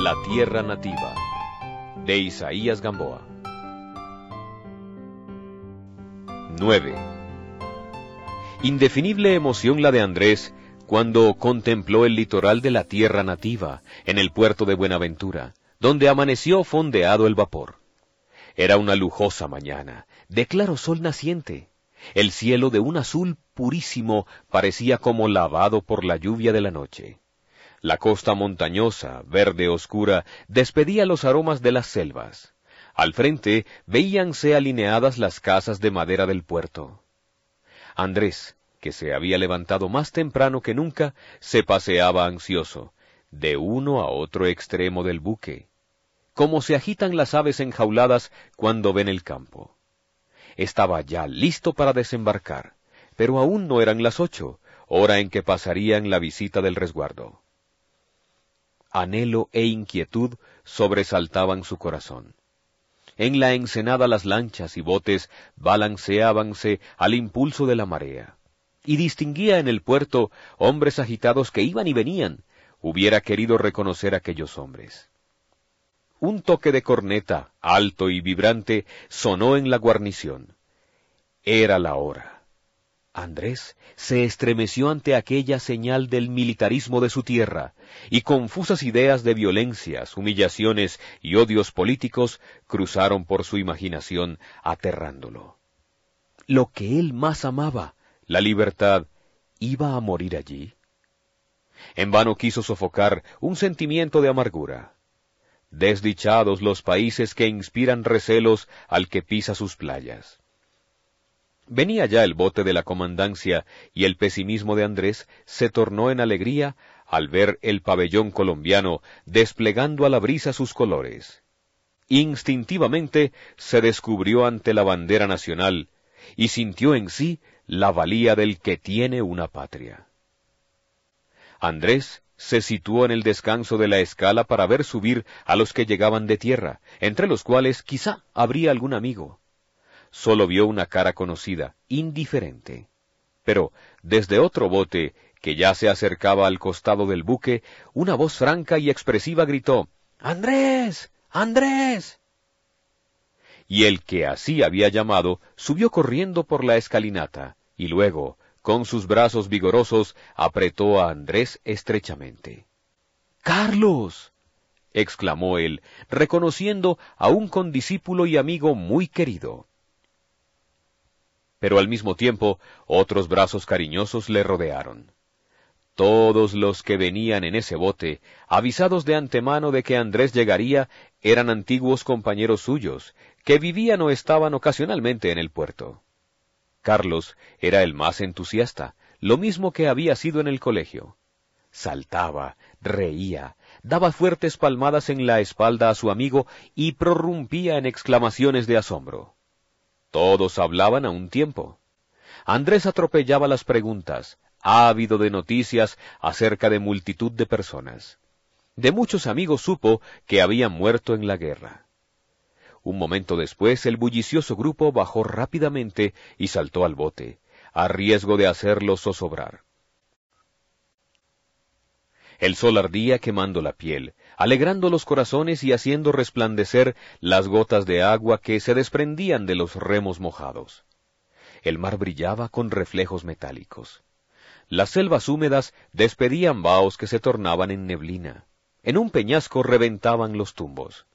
La Tierra Nativa, de Isaías Gamboa. 9. Indefinible emoción la de Andrés cuando contempló el litoral de la Tierra Nativa, en el puerto de Buenaventura, donde amaneció fondeado el vapor. Era una lujosa mañana, de claro sol naciente. El cielo de un azul purísimo parecía como lavado por la lluvia de la noche. La costa montañosa, verde oscura, despedía los aromas de las selvas. Al frente veíanse alineadas las casas de madera del puerto. Andrés, que se había levantado más temprano que nunca, se paseaba ansioso, de uno a otro extremo del buque, como se agitan las aves enjauladas cuando ven el campo. Estaba ya listo para desembarcar, pero aún no eran las ocho, hora en que pasarían la visita del resguardo. Anhelo e inquietud sobresaltaban su corazón. En la ensenada las lanchas y botes balanceábanse al impulso de la marea, y distinguía en el puerto hombres agitados que iban y venían. Hubiera querido reconocer a aquellos hombres. Un toque de corneta, alto y vibrante, sonó en la guarnición. Era la hora. Andrés se estremeció ante aquella señal del militarismo de su tierra, y confusas ideas de violencias, humillaciones y odios políticos cruzaron por su imaginación, aterrándolo. Lo que él más amaba, la libertad, iba a morir allí. En vano quiso sofocar un sentimiento de amargura. Desdichados los países que inspiran recelos al que pisa sus playas. Venía ya el bote de la comandancia y el pesimismo de Andrés se tornó en alegría al ver el pabellón colombiano desplegando a la brisa sus colores. Instintivamente se descubrió ante la bandera nacional y sintió en sí la valía del que tiene una patria. Andrés se situó en el descanso de la escala para ver subir a los que llegaban de tierra, entre los cuales quizá habría algún amigo. Solo vio una cara conocida, indiferente. Pero desde otro bote, que ya se acercaba al costado del buque, una voz franca y expresiva gritó Andrés. Andrés. Y el que así había llamado subió corriendo por la escalinata, y luego, con sus brazos vigorosos, apretó a Andrés estrechamente. Carlos. exclamó él, reconociendo a un condiscípulo y amigo muy querido. Pero al mismo tiempo otros brazos cariñosos le rodearon. Todos los que venían en ese bote, avisados de antemano de que Andrés llegaría, eran antiguos compañeros suyos, que vivían o estaban ocasionalmente en el puerto. Carlos era el más entusiasta, lo mismo que había sido en el colegio. Saltaba, reía, daba fuertes palmadas en la espalda a su amigo y prorrumpía en exclamaciones de asombro. Todos hablaban a un tiempo. Andrés atropellaba las preguntas, ávido de noticias acerca de multitud de personas. De muchos amigos supo que habían muerto en la guerra. Un momento después el bullicioso grupo bajó rápidamente y saltó al bote, a riesgo de hacerlo zozobrar. El sol ardía quemando la piel, alegrando los corazones y haciendo resplandecer las gotas de agua que se desprendían de los remos mojados. El mar brillaba con reflejos metálicos. Las selvas húmedas despedían vaos que se tornaban en neblina. En un peñasco reventaban los tumbos.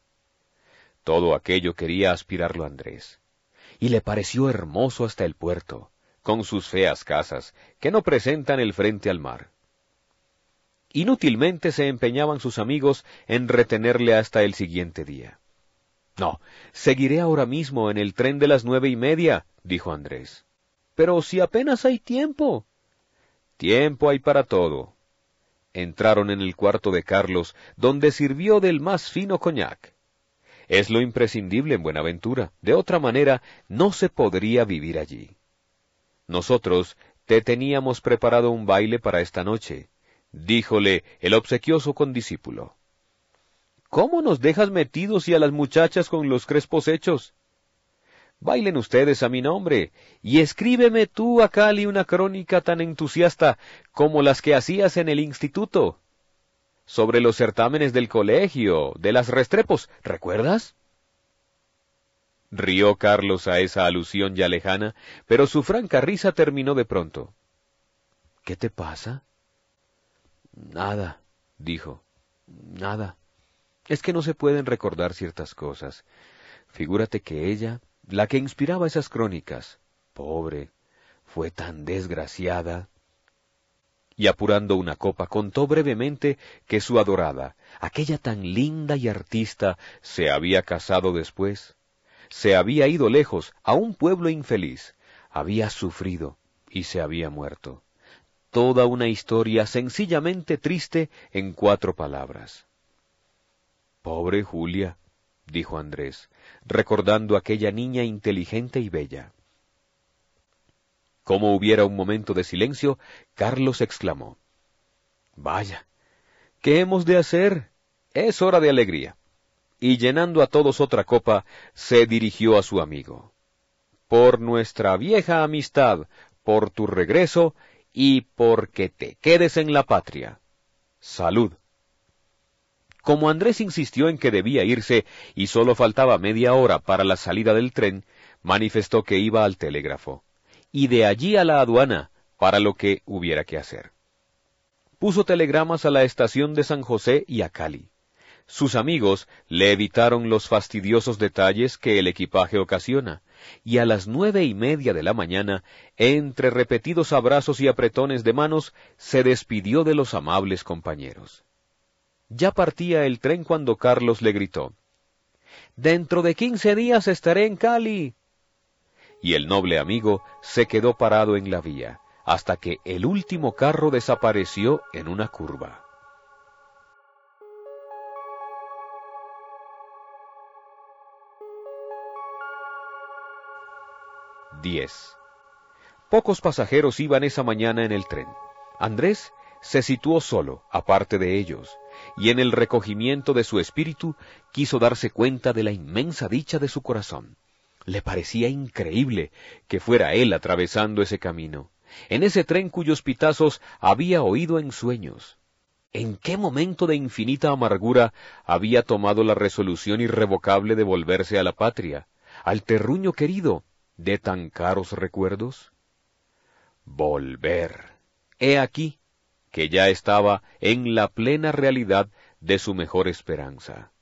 Todo aquello quería aspirarlo Andrés. Y le pareció hermoso hasta el puerto, con sus feas casas, que no presentan el frente al mar. Inútilmente se empeñaban sus amigos en retenerle hasta el siguiente día. No, seguiré ahora mismo en el tren de las nueve y media, dijo Andrés. Pero si apenas hay tiempo. Tiempo hay para todo. Entraron en el cuarto de Carlos, donde sirvió del más fino coñac. Es lo imprescindible en Buenaventura. De otra manera, no se podría vivir allí. Nosotros te teníamos preparado un baile para esta noche, díjole el obsequioso condiscípulo. ¿Cómo nos dejas metidos y a las muchachas con los crespos hechos? Bailen ustedes a mi nombre, y escríbeme tú a Cali una crónica tan entusiasta como las que hacías en el instituto. sobre los certámenes del colegio, de las Restrepos, ¿recuerdas? Rió Carlos a esa alusión ya lejana, pero su franca risa terminó de pronto. ¿Qué te pasa? Nada, dijo. Nada. Es que no se pueden recordar ciertas cosas. Figúrate que ella, la que inspiraba esas crónicas, pobre, fue tan desgraciada. Y apurando una copa, contó brevemente que su adorada, aquella tan linda y artista, se había casado después, se había ido lejos, a un pueblo infeliz, había sufrido y se había muerto. Toda una historia sencillamente triste en cuatro palabras. Pobre Julia, dijo Andrés, recordando aquella niña inteligente y bella. Como hubiera un momento de silencio, Carlos exclamó Vaya, ¿qué hemos de hacer? Es hora de alegría. Y llenando a todos otra copa, se dirigió a su amigo. Por nuestra vieja amistad, por tu regreso y porque te quedes en la patria. Salud. Como Andrés insistió en que debía irse y solo faltaba media hora para la salida del tren, manifestó que iba al telégrafo y de allí a la aduana para lo que hubiera que hacer. Puso telegramas a la estación de San José y a Cali. Sus amigos le evitaron los fastidiosos detalles que el equipaje ocasiona, y a las nueve y media de la mañana, entre repetidos abrazos y apretones de manos, se despidió de los amables compañeros. Ya partía el tren cuando Carlos le gritó Dentro de quince días estaré en Cali y el noble amigo se quedó parado en la vía, hasta que el último carro desapareció en una curva. Diez. Pocos pasajeros iban esa mañana en el tren. Andrés se situó solo, aparte de ellos, y en el recogimiento de su espíritu quiso darse cuenta de la inmensa dicha de su corazón. Le parecía increíble que fuera él atravesando ese camino, en ese tren cuyos pitazos había oído en sueños. ¿En qué momento de infinita amargura había tomado la resolución irrevocable de volverse a la patria, al terruño querido de tan caros recuerdos? Volver. He aquí que ya estaba en la plena realidad de su mejor esperanza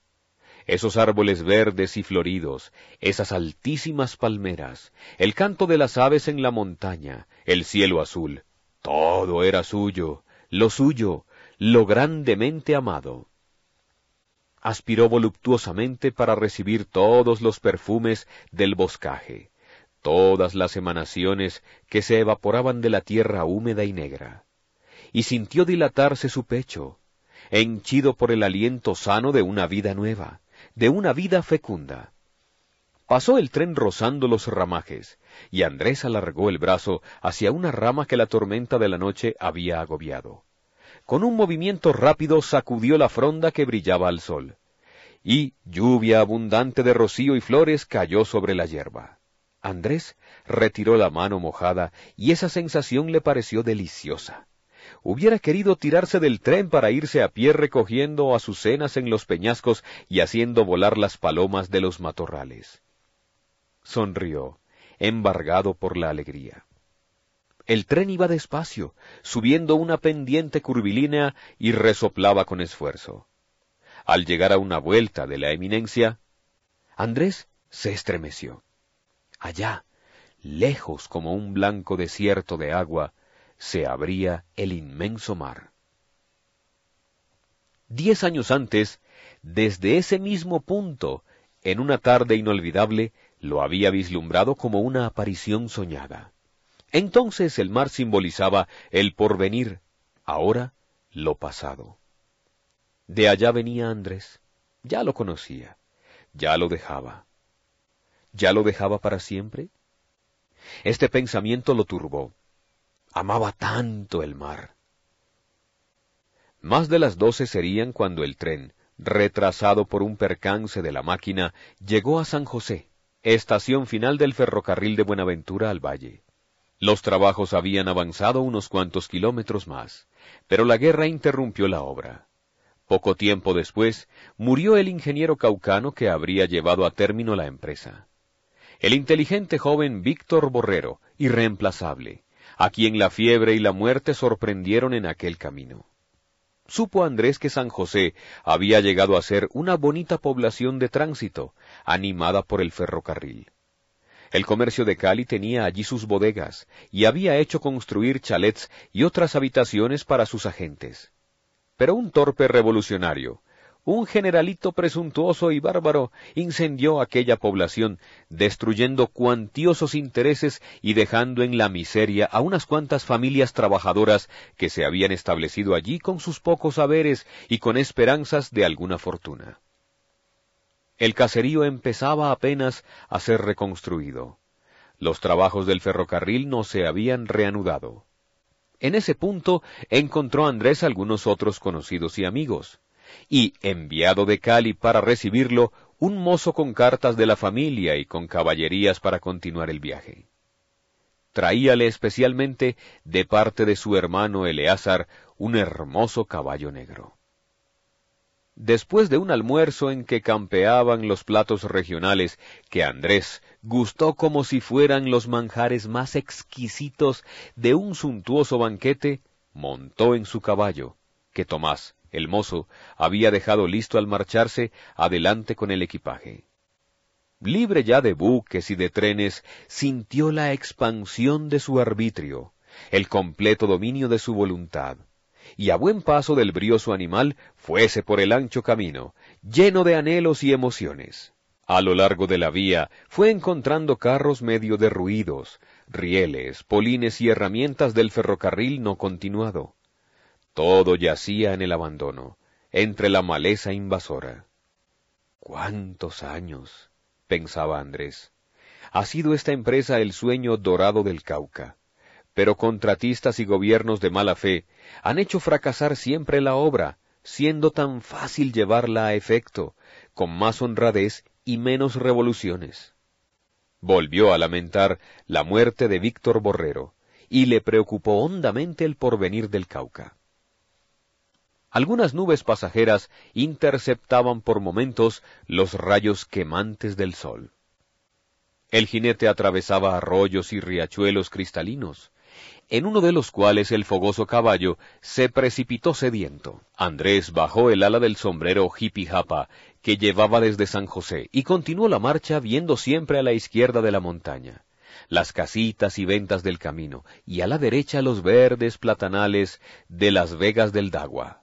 esos árboles verdes y floridos, esas altísimas palmeras, el canto de las aves en la montaña, el cielo azul, todo era suyo, lo suyo, lo grandemente amado. Aspiró voluptuosamente para recibir todos los perfumes del boscaje, todas las emanaciones que se evaporaban de la tierra húmeda y negra, y sintió dilatarse su pecho, henchido por el aliento sano de una vida nueva, de una vida fecunda. Pasó el tren rozando los ramajes, y Andrés alargó el brazo hacia una rama que la tormenta de la noche había agobiado. Con un movimiento rápido sacudió la fronda que brillaba al sol, y lluvia abundante de rocío y flores cayó sobre la hierba. Andrés retiró la mano mojada y esa sensación le pareció deliciosa hubiera querido tirarse del tren para irse a pie recogiendo azucenas en los peñascos y haciendo volar las palomas de los matorrales. Sonrió, embargado por la alegría. El tren iba despacio, subiendo una pendiente curvilínea y resoplaba con esfuerzo. Al llegar a una vuelta de la eminencia, Andrés se estremeció. Allá, lejos como un blanco desierto de agua, se abría el inmenso mar. Diez años antes, desde ese mismo punto, en una tarde inolvidable, lo había vislumbrado como una aparición soñada. Entonces el mar simbolizaba el porvenir, ahora lo pasado. De allá venía Andrés, ya lo conocía, ya lo dejaba. ¿Ya lo dejaba para siempre? Este pensamiento lo turbó. Amaba tanto el mar. Más de las doce serían cuando el tren, retrasado por un percance de la máquina, llegó a San José, estación final del ferrocarril de Buenaventura al valle. Los trabajos habían avanzado unos cuantos kilómetros más, pero la guerra interrumpió la obra. Poco tiempo después, murió el ingeniero caucano que habría llevado a término la empresa. El inteligente joven Víctor Borrero, irreemplazable, a quien la fiebre y la muerte sorprendieron en aquel camino. Supo Andrés que San José había llegado a ser una bonita población de tránsito, animada por el ferrocarril. El comercio de Cali tenía allí sus bodegas y había hecho construir chalets y otras habitaciones para sus agentes. Pero un torpe revolucionario, un generalito presuntuoso y bárbaro, incendió aquella población, destruyendo cuantiosos intereses y dejando en la miseria a unas cuantas familias trabajadoras que se habían establecido allí con sus pocos haberes y con esperanzas de alguna fortuna. El caserío empezaba apenas a ser reconstruido. Los trabajos del ferrocarril no se habían reanudado. En ese punto encontró Andrés algunos otros conocidos y amigos, y enviado de Cali para recibirlo un mozo con cartas de la familia y con caballerías para continuar el viaje. Traíale especialmente de parte de su hermano Eleazar un hermoso caballo negro. Después de un almuerzo en que campeaban los platos regionales que Andrés gustó como si fueran los manjares más exquisitos de un suntuoso banquete, montó en su caballo, que Tomás, el mozo, había dejado listo al marcharse adelante con el equipaje. Libre ya de buques y de trenes, sintió la expansión de su arbitrio, el completo dominio de su voluntad, y a buen paso del brioso animal fuese por el ancho camino, lleno de anhelos y emociones. A lo largo de la vía fue encontrando carros medio derruidos, rieles, polines y herramientas del ferrocarril no continuado. Todo yacía en el abandono, entre la maleza invasora. ¿Cuántos años? pensaba Andrés. Ha sido esta empresa el sueño dorado del Cauca, pero contratistas y gobiernos de mala fe han hecho fracasar siempre la obra, siendo tan fácil llevarla a efecto, con más honradez y menos revoluciones. Volvió a lamentar la muerte de Víctor Borrero, y le preocupó hondamente el porvenir del Cauca. Algunas nubes pasajeras interceptaban por momentos los rayos quemantes del sol. El jinete atravesaba arroyos y riachuelos cristalinos, en uno de los cuales el fogoso caballo se precipitó sediento. Andrés bajó el ala del sombrero japa que llevaba desde San José y continuó la marcha viendo siempre a la izquierda de la montaña las casitas y ventas del camino, y a la derecha los verdes platanales de las vegas del Dagua.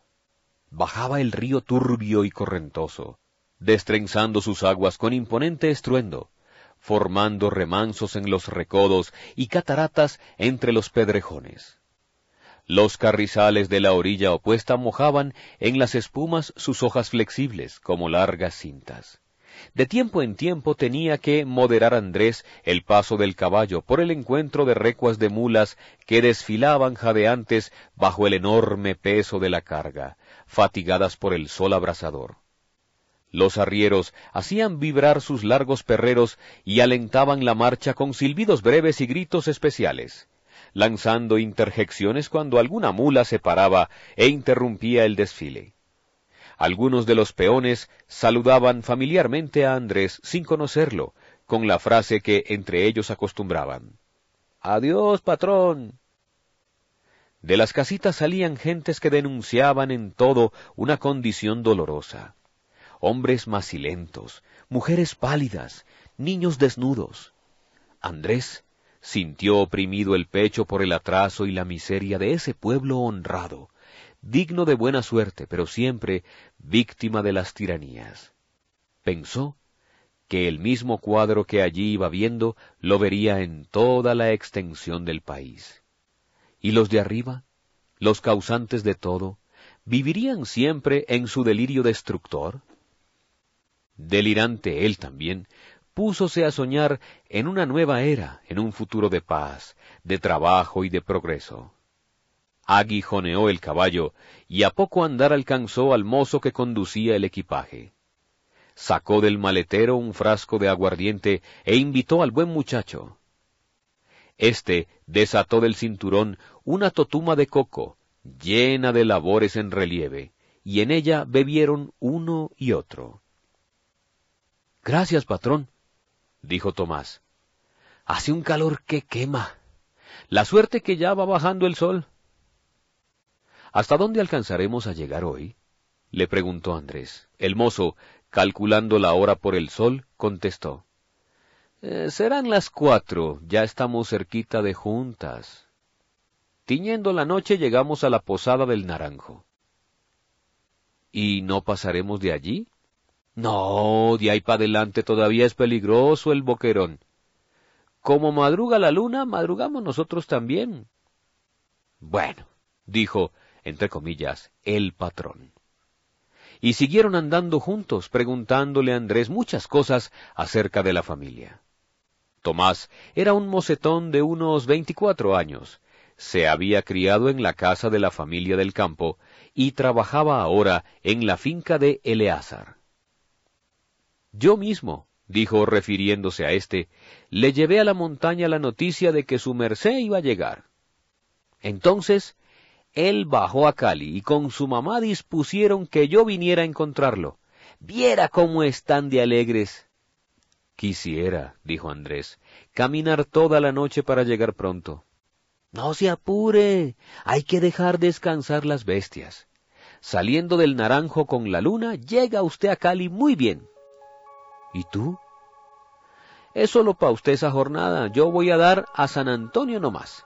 Bajaba el río turbio y correntoso, destrenzando sus aguas con imponente estruendo, formando remansos en los recodos y cataratas entre los pedrejones. Los carrizales de la orilla opuesta mojaban en las espumas sus hojas flexibles como largas cintas. De tiempo en tiempo tenía que moderar Andrés el paso del caballo por el encuentro de recuas de mulas que desfilaban jadeantes bajo el enorme peso de la carga, fatigadas por el sol abrasador. Los arrieros hacían vibrar sus largos perreros y alentaban la marcha con silbidos breves y gritos especiales, lanzando interjecciones cuando alguna mula se paraba e interrumpía el desfile. Algunos de los peones saludaban familiarmente a Andrés sin conocerlo, con la frase que entre ellos acostumbraban. Adiós, patrón. De las casitas salían gentes que denunciaban en todo una condición dolorosa hombres macilentos, mujeres pálidas, niños desnudos. Andrés sintió oprimido el pecho por el atraso y la miseria de ese pueblo honrado, digno de buena suerte, pero siempre víctima de las tiranías. Pensó que el mismo cuadro que allí iba viendo lo vería en toda la extensión del país. ¿Y los de arriba, los causantes de todo, vivirían siempre en su delirio destructor? delirante él también, púsose a soñar en una nueva era, en un futuro de paz, de trabajo y de progreso. Aguijoneó el caballo y a poco andar alcanzó al mozo que conducía el equipaje. Sacó del maletero un frasco de aguardiente e invitó al buen muchacho. Este desató del cinturón una totuma de coco, llena de labores en relieve, y en ella bebieron uno y otro. Gracias, patrón, dijo Tomás. Hace un calor que quema. La suerte que ya va bajando el sol. ¿Hasta dónde alcanzaremos a llegar hoy? le preguntó Andrés. El mozo, calculando la hora por el sol, contestó. Eh, serán las cuatro, ya estamos cerquita de juntas. Tiñendo la noche llegamos a la posada del Naranjo. ¿Y no pasaremos de allí? No, de ahí para adelante todavía es peligroso el boquerón. Como madruga la luna, madrugamos nosotros también. Bueno, dijo, entre comillas, el patrón. Y siguieron andando juntos, preguntándole a Andrés muchas cosas acerca de la familia. Tomás era un mocetón de unos veinticuatro años. Se había criado en la casa de la familia del campo y trabajaba ahora en la finca de Eleazar. Yo mismo, dijo refiriéndose a éste, le llevé a la montaña la noticia de que su merced iba a llegar. Entonces, él bajó a Cali y con su mamá dispusieron que yo viniera a encontrarlo. Viera cómo están de alegres. Quisiera, dijo Andrés, caminar toda la noche para llegar pronto. No se apure, hay que dejar descansar las bestias. Saliendo del naranjo con la luna, llega usted a Cali muy bien. ¿Y tú? Es solo para usted esa jornada. Yo voy a dar a San Antonio nomás.